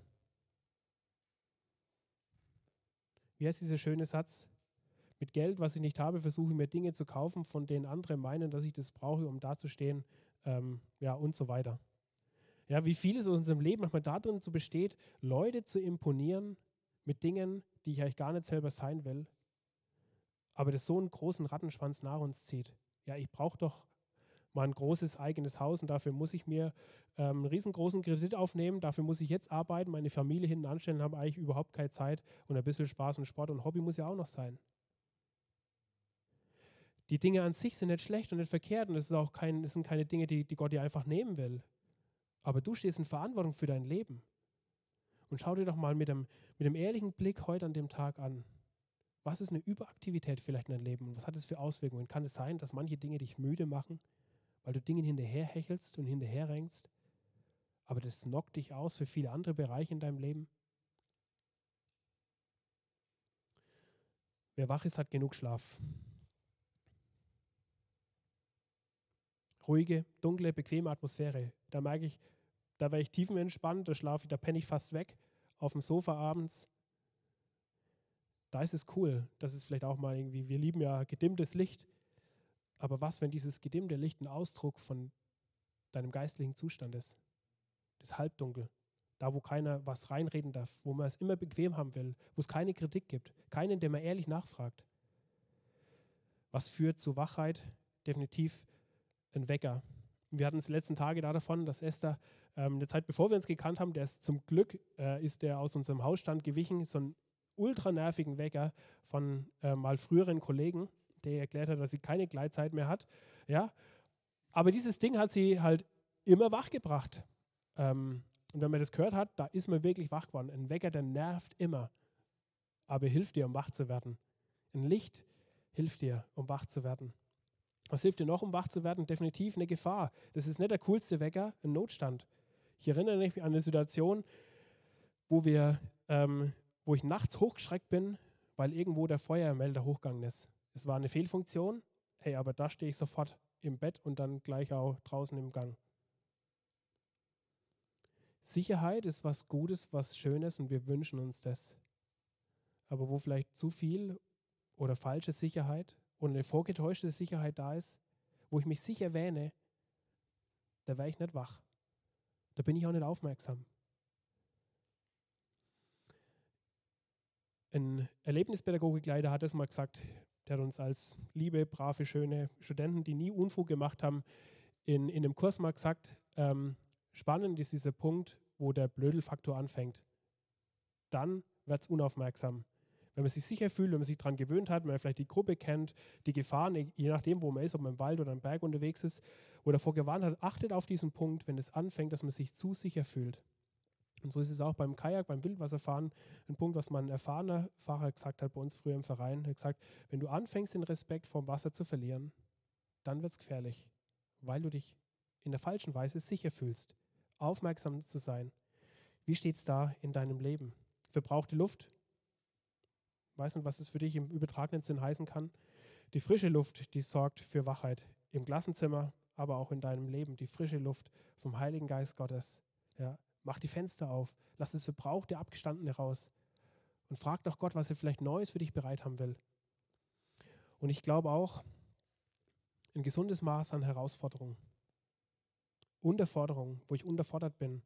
wie heißt dieser schöne Satz? Mit Geld, was ich nicht habe, versuche ich mir Dinge zu kaufen, von denen andere meinen, dass ich das brauche, um dazustehen, ähm, ja, und so weiter. Ja, wie viel es in unserem Leben manchmal darin zu besteht, Leute zu imponieren mit Dingen, die ich eigentlich gar nicht selber sein will, aber das so einen großen Rattenschwanz nach uns zieht. Ja, ich brauche doch ein großes eigenes Haus und dafür muss ich mir ähm, einen riesengroßen Kredit aufnehmen, dafür muss ich jetzt arbeiten, meine Familie hinten anstellen, habe eigentlich überhaupt keine Zeit und ein bisschen Spaß und Sport und Hobby muss ja auch noch sein. Die Dinge an sich sind nicht schlecht und nicht verkehrt und es, ist auch kein, es sind keine Dinge, die, die Gott dir einfach nehmen will. Aber du stehst in Verantwortung für dein Leben. Und schau dir doch mal mit dem, mit dem ehrlichen Blick heute an dem Tag an. Was ist eine Überaktivität vielleicht in deinem Leben und was hat es für Auswirkungen? Kann es sein, dass manche Dinge dich müde machen? Weil du Dingen hinterherhechelst und hinterherrängst, aber das knockt dich aus für viele andere Bereiche in deinem Leben. Wer wach ist, hat genug Schlaf. Ruhige, dunkle, bequeme Atmosphäre. Da merke ich, da wäre ich tiefenentspannt, da schlafe ich, da penne ich fast weg auf dem Sofa abends. Da ist es cool. Das ist vielleicht auch mal irgendwie, wir lieben ja gedimmtes Licht. Aber was, wenn dieses gedimmte Licht ein Ausdruck von deinem geistlichen Zustand ist? Das Halbdunkel. Da, wo keiner was reinreden darf, wo man es immer bequem haben will, wo es keine Kritik gibt, keinen, der mal ehrlich nachfragt. Was führt zu Wachheit? Definitiv ein Wecker. Wir hatten es die letzten Tage da davon, dass Esther ähm, eine Zeit bevor wir uns gekannt haben, der ist zum Glück äh, ist der aus unserem Hausstand gewichen, so einen ultra nervigen Wecker von äh, mal früheren Kollegen der erklärt hat, dass sie keine Gleitzeit mehr hat. Ja? Aber dieses Ding hat sie halt immer wach gebracht. Ähm, und wenn man das gehört hat, da ist man wirklich wach geworden. Ein Wecker, der nervt immer, aber hilft dir, um wach zu werden. Ein Licht hilft dir, um wach zu werden. Was hilft dir noch, um wach zu werden? Definitiv eine Gefahr. Das ist nicht der coolste Wecker, ein Notstand. Ich erinnere mich an eine Situation, wo, wir, ähm, wo ich nachts hochgeschreckt bin, weil irgendwo der Feuermelder hochgegangen ist. Es war eine Fehlfunktion, hey, aber da stehe ich sofort im Bett und dann gleich auch draußen im Gang. Sicherheit ist was Gutes, was Schönes und wir wünschen uns das. Aber wo vielleicht zu viel oder falsche Sicherheit und eine vorgetäuschte Sicherheit da ist, wo ich mich sicher wähne, da wäre ich nicht wach. Da bin ich auch nicht aufmerksam. Ein Erlebnispädagogikleiter hat es mal gesagt, der hat uns als liebe, brave, schöne Studenten, die nie Unfug gemacht haben, in, in dem Kurs mal gesagt, ähm, spannend ist dieser Punkt, wo der Blödelfaktor anfängt. Dann wird es unaufmerksam. Wenn man sich sicher fühlt, wenn man sich daran gewöhnt hat, wenn man vielleicht die Gruppe kennt, die Gefahren, je nachdem, wo man ist, ob man im Wald oder im Berg unterwegs ist, oder davor gewarnt hat, achtet auf diesen Punkt, wenn es anfängt, dass man sich zu sicher fühlt. Und so ist es auch beim Kajak, beim Wildwasserfahren, ein Punkt, was mein erfahrener Fahrer gesagt hat bei uns früher im Verein. Er hat gesagt, wenn du anfängst, den Respekt vom Wasser zu verlieren, dann wird es gefährlich, weil du dich in der falschen Weise sicher fühlst, aufmerksam zu sein. Wie steht es da in deinem Leben? Verbrauchte Luft? Weiß nicht, was es für dich im übertragenen Sinn heißen kann. Die frische Luft, die sorgt für Wachheit im Klassenzimmer, aber auch in deinem Leben. Die frische Luft vom Heiligen Geist Gottes. Ja, Mach die Fenster auf. Lass das Verbrauchte, Abgestandene raus. Und frag doch Gott, was er vielleicht Neues für dich bereit haben will. Und ich glaube auch, ein gesundes Maß an Herausforderung, Unterforderung, wo ich unterfordert bin,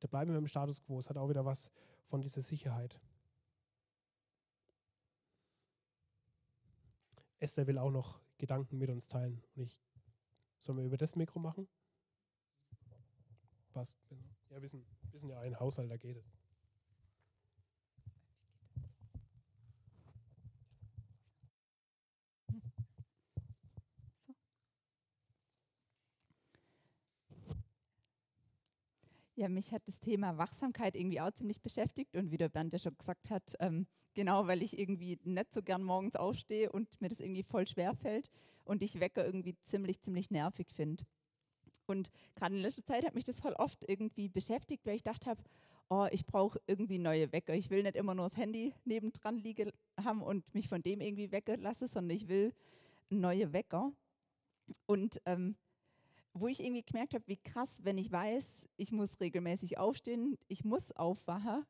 da bleiben wir im Status quo. Es hat auch wieder was von dieser Sicherheit. Esther will auch noch Gedanken mit uns teilen. Und ich, sollen wir über das Mikro machen? Passt. Ja, wir sind ja ein Haushalt, da geht es. Ja, mich hat das Thema Wachsamkeit irgendwie auch ziemlich beschäftigt und wie der Bernd ja schon gesagt hat, ähm, genau, weil ich irgendwie nicht so gern morgens aufstehe und mir das irgendwie voll schwer fällt und ich Wecker irgendwie ziemlich, ziemlich nervig finde. Und gerade in letzter Zeit hat mich das voll oft irgendwie beschäftigt, weil ich dachte habe, oh, ich brauche irgendwie neue Wecker. Ich will nicht immer nur das Handy nebendran liegen haben und mich von dem irgendwie wecken lassen, sondern ich will neue Wecker. Und ähm, wo ich irgendwie gemerkt habe, wie krass, wenn ich weiß, ich muss regelmäßig aufstehen, ich muss aufwachen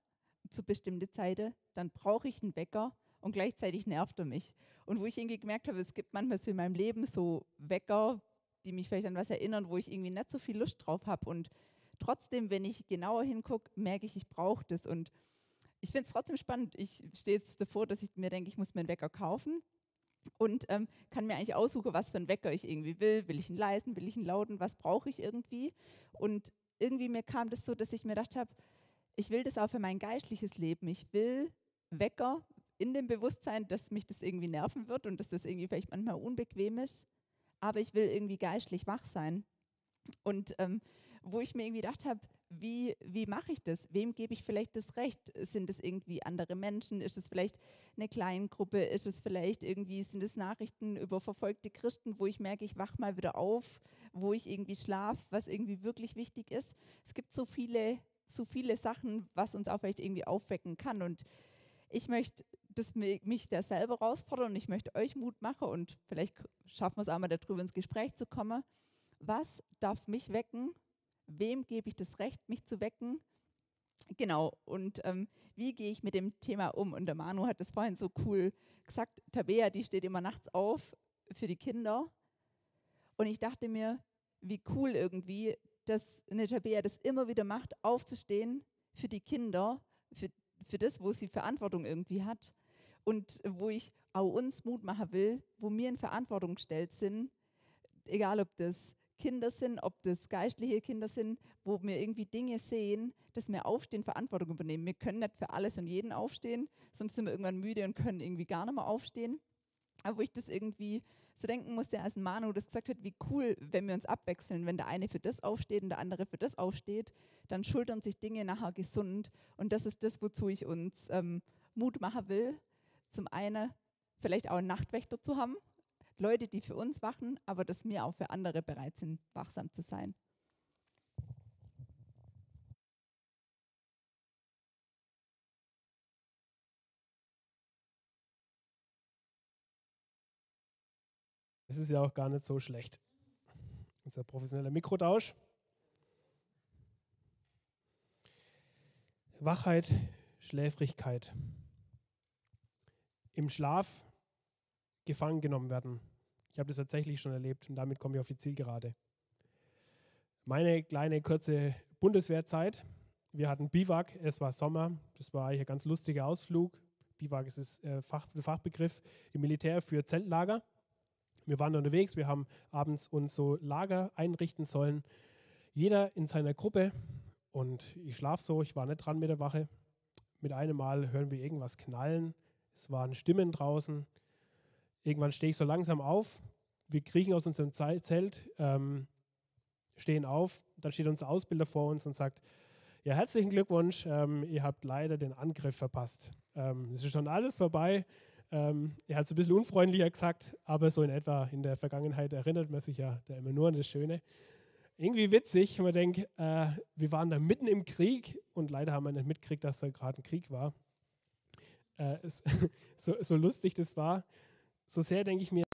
zu bestimmten Zeiten, dann brauche ich einen Wecker und gleichzeitig nervt er mich. Und wo ich irgendwie gemerkt habe, es gibt manchmal so in meinem Leben so Wecker, die mich vielleicht an was erinnern, wo ich irgendwie nicht so viel Lust drauf habe. Und trotzdem, wenn ich genauer hingucke, merke ich, ich brauche das. Und ich finde es trotzdem spannend. Ich stehe jetzt davor, dass ich mir denke, ich muss mir einen Wecker kaufen und ähm, kann mir eigentlich aussuchen, was für einen Wecker ich irgendwie will. Will ich einen leisen, will ich einen lauten, was brauche ich irgendwie? Und irgendwie mir kam das so, dass ich mir gedacht habe, ich will das auch für mein geistliches Leben. Ich will Wecker in dem Bewusstsein, dass mich das irgendwie nerven wird und dass das irgendwie vielleicht manchmal unbequem ist aber ich will irgendwie geistlich wach sein. Und ähm, wo ich mir irgendwie gedacht habe, wie, wie mache ich das? Wem gebe ich vielleicht das Recht? Sind es irgendwie andere Menschen? Ist es vielleicht eine Kleingruppe? Ist es vielleicht irgendwie, sind es Nachrichten über verfolgte Christen, wo ich merke, ich wach mal wieder auf, wo ich irgendwie schlafe, was irgendwie wirklich wichtig ist? Es gibt so viele, so viele Sachen, was uns auch vielleicht irgendwie aufwecken kann. Und ich möchte das mich da selber herausfordern und ich möchte euch Mut machen und vielleicht schaffen wir es einmal darüber ins Gespräch zu kommen. Was darf mich wecken? Wem gebe ich das Recht, mich zu wecken? Genau, und ähm, wie gehe ich mit dem Thema um? Und der Manu hat das vorhin so cool gesagt. Tabea, die steht immer nachts auf für die Kinder. Und ich dachte mir, wie cool irgendwie, dass eine Tabea das immer wieder macht, aufzustehen für die Kinder, für, für das, wo sie Verantwortung irgendwie hat und wo ich auch uns Mut machen will, wo wir in Verantwortung gestellt sind, egal ob das Kinder sind, ob das geistliche Kinder sind, wo wir irgendwie Dinge sehen, dass wir aufstehen, Verantwortung übernehmen. Wir können nicht für alles und jeden aufstehen, sonst sind wir irgendwann müde und können irgendwie gar nicht mehr aufstehen. Aber wo ich das irgendwie so denken musste, als Manu das gesagt hat, wie cool, wenn wir uns abwechseln, wenn der eine für das aufsteht und der andere für das aufsteht, dann schultern sich Dinge nachher gesund. Und das ist das, wozu ich uns ähm, Mut machen will, zum einen vielleicht auch einen Nachtwächter zu haben, Leute, die für uns wachen, aber dass wir auch für andere bereit sind, wachsam zu sein. Es ist ja auch gar nicht so schlecht. Das ist ein professioneller Mikrotausch. Wachheit, Schläfrigkeit im Schlaf gefangen genommen werden. Ich habe das tatsächlich schon erlebt und damit komme ich auf die Zielgerade. Meine kleine kurze Bundeswehrzeit. Wir hatten Biwak, es war Sommer, das war eigentlich ein ganz lustiger Ausflug. Biwak ist es, äh, Fach, Fachbegriff im Militär für Zeltlager. Wir waren unterwegs, wir haben abends uns so Lager einrichten sollen. Jeder in seiner Gruppe und ich schlafe so, ich war nicht dran mit der Wache. Mit einem Mal hören wir irgendwas knallen. Es waren Stimmen draußen. Irgendwann stehe ich so langsam auf. Wir kriechen aus unserem Zelt, ähm, stehen auf. Dann steht unser Ausbilder vor uns und sagt, ja, herzlichen Glückwunsch, ähm, ihr habt leider den Angriff verpasst. Ähm, es ist schon alles vorbei. Ähm, er hat es ein bisschen unfreundlicher gesagt, aber so in etwa in der Vergangenheit erinnert man sich ja da immer nur an das Schöne. Irgendwie witzig, man denkt, äh, wir waren da mitten im Krieg und leider haben wir nicht mitgekriegt, dass da gerade ein Krieg war. Äh, es, [LAUGHS] so, so lustig das war, so sehr denke ich mir,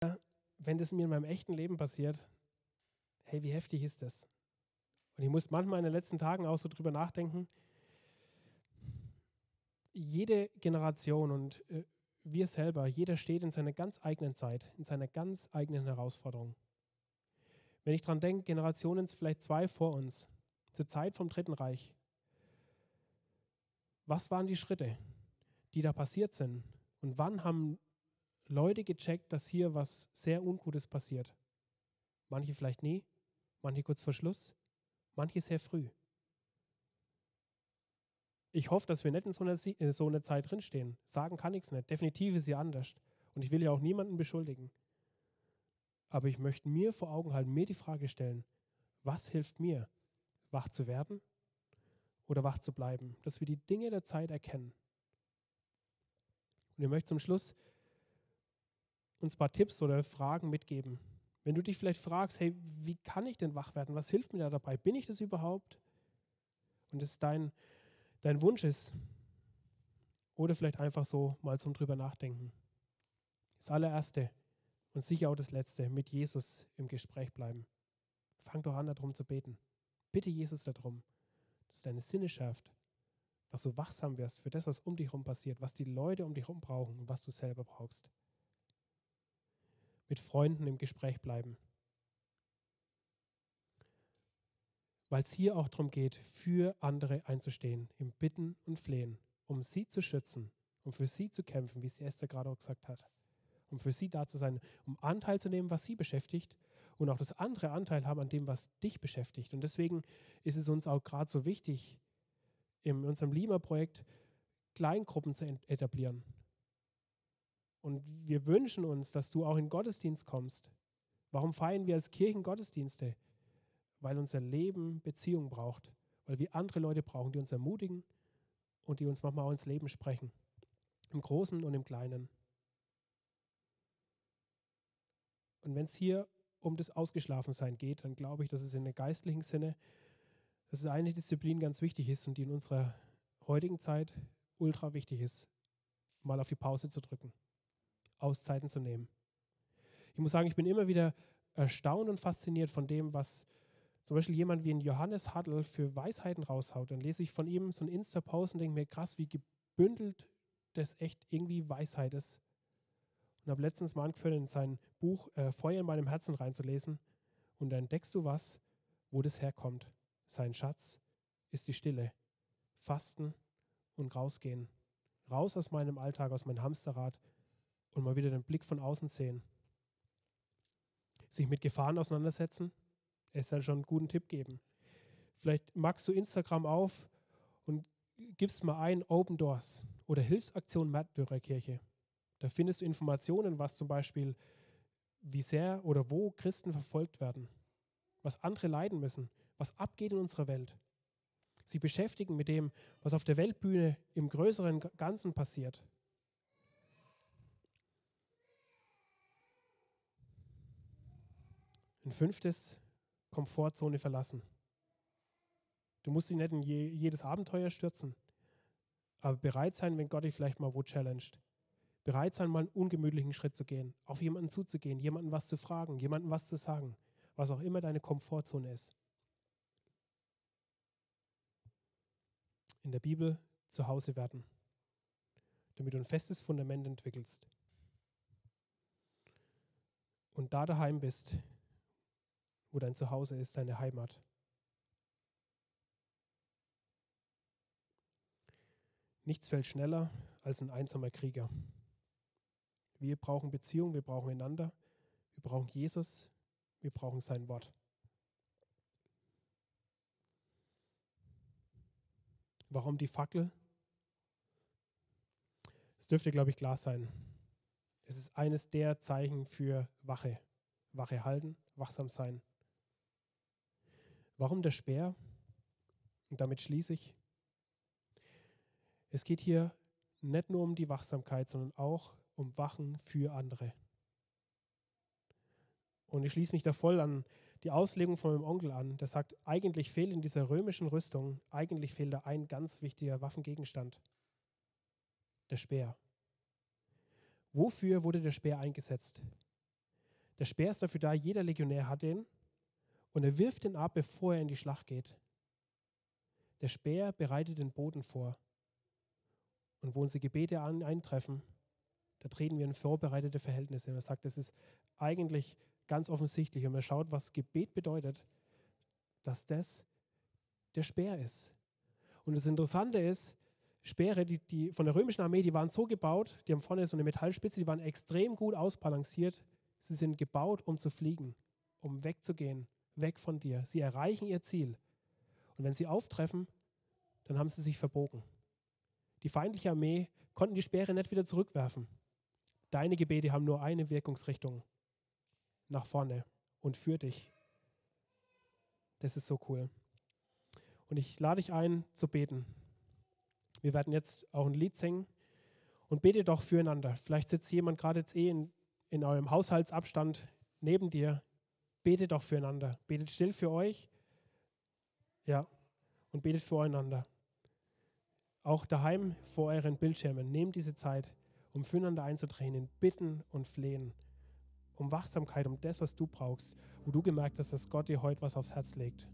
wenn das mir in meinem echten Leben passiert, hey, wie heftig ist das? Und ich muss manchmal in den letzten Tagen auch so drüber nachdenken. Jede Generation und äh, wir selber, jeder steht in seiner ganz eigenen Zeit, in seiner ganz eigenen Herausforderung. Wenn ich daran denke, Generationen vielleicht zwei vor uns, zur Zeit vom Dritten Reich, was waren die Schritte, die da passiert sind? Und wann haben Leute gecheckt, dass hier was sehr Ungutes passiert? Manche vielleicht nie, manche kurz vor Schluss, manche sehr früh. Ich hoffe, dass wir nicht in so einer, in so einer Zeit drinstehen. Sagen kann ich es nicht. Definitiv ist sie anders. Und ich will ja auch niemanden beschuldigen. Aber ich möchte mir vor Augen halten, mir die Frage stellen, was hilft mir, wach zu werden oder wach zu bleiben? Dass wir die Dinge der Zeit erkennen. Und ich möchte zum Schluss uns ein paar Tipps oder Fragen mitgeben. Wenn du dich vielleicht fragst, hey, wie kann ich denn wach werden? Was hilft mir da dabei? Bin ich das überhaupt? Und es dein, dein Wunsch ist. Oder vielleicht einfach so mal zum drüber nachdenken. Das allererste, und sicher auch das Letzte, mit Jesus im Gespräch bleiben. Fang doch an, darum zu beten. Bitte Jesus darum, dass deine Sinne schärft, dass du wachsam wirst für das, was um dich herum passiert, was die Leute um dich herum brauchen und was du selber brauchst. Mit Freunden im Gespräch bleiben. Weil es hier auch darum geht, für andere einzustehen, im Bitten und Flehen, um sie zu schützen, um für sie zu kämpfen, wie es Esther gerade auch gesagt hat um für sie da zu sein, um Anteil zu nehmen, was sie beschäftigt und auch das andere Anteil haben an dem, was dich beschäftigt. Und deswegen ist es uns auch gerade so wichtig, in unserem Lima-Projekt Kleingruppen zu etablieren. Und wir wünschen uns, dass du auch in Gottesdienst kommst. Warum feiern wir als Kirchen Gottesdienste? Weil unser Leben Beziehung braucht, weil wir andere Leute brauchen, die uns ermutigen und die uns manchmal auch ins Leben sprechen. Im Großen und im Kleinen. Und wenn es hier um das Ausgeschlafensein geht, dann glaube ich, dass es in einem geistlichen Sinne, dass es eine Disziplin ganz wichtig ist und die in unserer heutigen Zeit ultra wichtig ist, mal auf die Pause zu drücken, Auszeiten zu nehmen. Ich muss sagen, ich bin immer wieder erstaunt und fasziniert von dem, was zum Beispiel jemand wie ein Johannes Huddle für Weisheiten raushaut. Dann lese ich von ihm so ein Insta-Post und denke mir, krass, wie gebündelt das echt irgendwie Weisheit ist und habe letztens mal angefangen, in sein Buch äh, Feuer in meinem Herzen reinzulesen. Und da entdeckst du was, wo das herkommt. Sein Schatz ist die Stille. Fasten und rausgehen. Raus aus meinem Alltag, aus meinem Hamsterrad und mal wieder den Blick von außen sehen. Sich mit Gefahren auseinandersetzen. Es dann schon einen guten Tipp geben. Vielleicht magst du Instagram auf und gibst mal ein Open Doors oder Hilfsaktion Märtyrerkirche. Da findest du Informationen, was zum Beispiel, wie sehr oder wo Christen verfolgt werden, was andere leiden müssen, was abgeht in unserer Welt. Sie beschäftigen mit dem, was auf der Weltbühne im größeren Ganzen passiert. Ein fünftes, Komfortzone verlassen. Du musst dich nicht in jedes Abenteuer stürzen, aber bereit sein, wenn Gott dich vielleicht mal wo challenged. Bereit sein, mal einen ungemütlichen Schritt zu gehen, auf jemanden zuzugehen, jemanden was zu fragen, jemanden was zu sagen, was auch immer deine Komfortzone ist. In der Bibel zu Hause werden, damit du ein festes Fundament entwickelst. Und da daheim bist, wo dein Zuhause ist, deine Heimat. Nichts fällt schneller, als ein einsamer Krieger. Wir brauchen Beziehung, wir brauchen einander, wir brauchen Jesus, wir brauchen sein Wort. Warum die Fackel? Es dürfte, glaube ich, klar sein. Es ist eines der Zeichen für Wache. Wache halten, wachsam sein. Warum der Speer? Und damit schließe ich. Es geht hier nicht nur um die Wachsamkeit, sondern auch um Wachen für andere. Und ich schließe mich da voll an die Auslegung von meinem Onkel an, der sagt, eigentlich fehlt in dieser römischen Rüstung, eigentlich fehlt da ein ganz wichtiger Waffengegenstand, der Speer. Wofür wurde der Speer eingesetzt? Der Speer ist dafür da, jeder Legionär hat den und er wirft ihn ab, bevor er in die Schlacht geht. Der Speer bereitet den Boden vor. Und wo unsere Gebete an, eintreffen, da treten wir in vorbereitete Verhältnisse. Und er sagt, das ist eigentlich ganz offensichtlich. Und man schaut, was Gebet bedeutet, dass das der Speer ist. Und das Interessante ist, Speere, die, die von der römischen Armee, die waren so gebaut, die haben vorne so eine Metallspitze, die waren extrem gut ausbalanciert. Sie sind gebaut, um zu fliegen, um wegzugehen, weg von dir. Sie erreichen ihr Ziel. Und wenn sie auftreffen, dann haben sie sich verbogen. Die feindliche Armee konnten die Speere nicht wieder zurückwerfen. Deine Gebete haben nur eine Wirkungsrichtung nach vorne und für dich. Das ist so cool. Und ich lade dich ein zu beten. Wir werden jetzt auch ein Lied singen und bete doch füreinander. Vielleicht sitzt jemand gerade jetzt eh in, in eurem Haushaltsabstand neben dir. Betet doch füreinander. Betet still für euch. Ja. Und betet füreinander. Auch daheim vor euren Bildschirmen. Nehmt diese Zeit, um füreinander einzutreten, Bitten und Flehen um Wachsamkeit, um das, was du brauchst, wo du gemerkt hast, dass Gott dir heute was aufs Herz legt.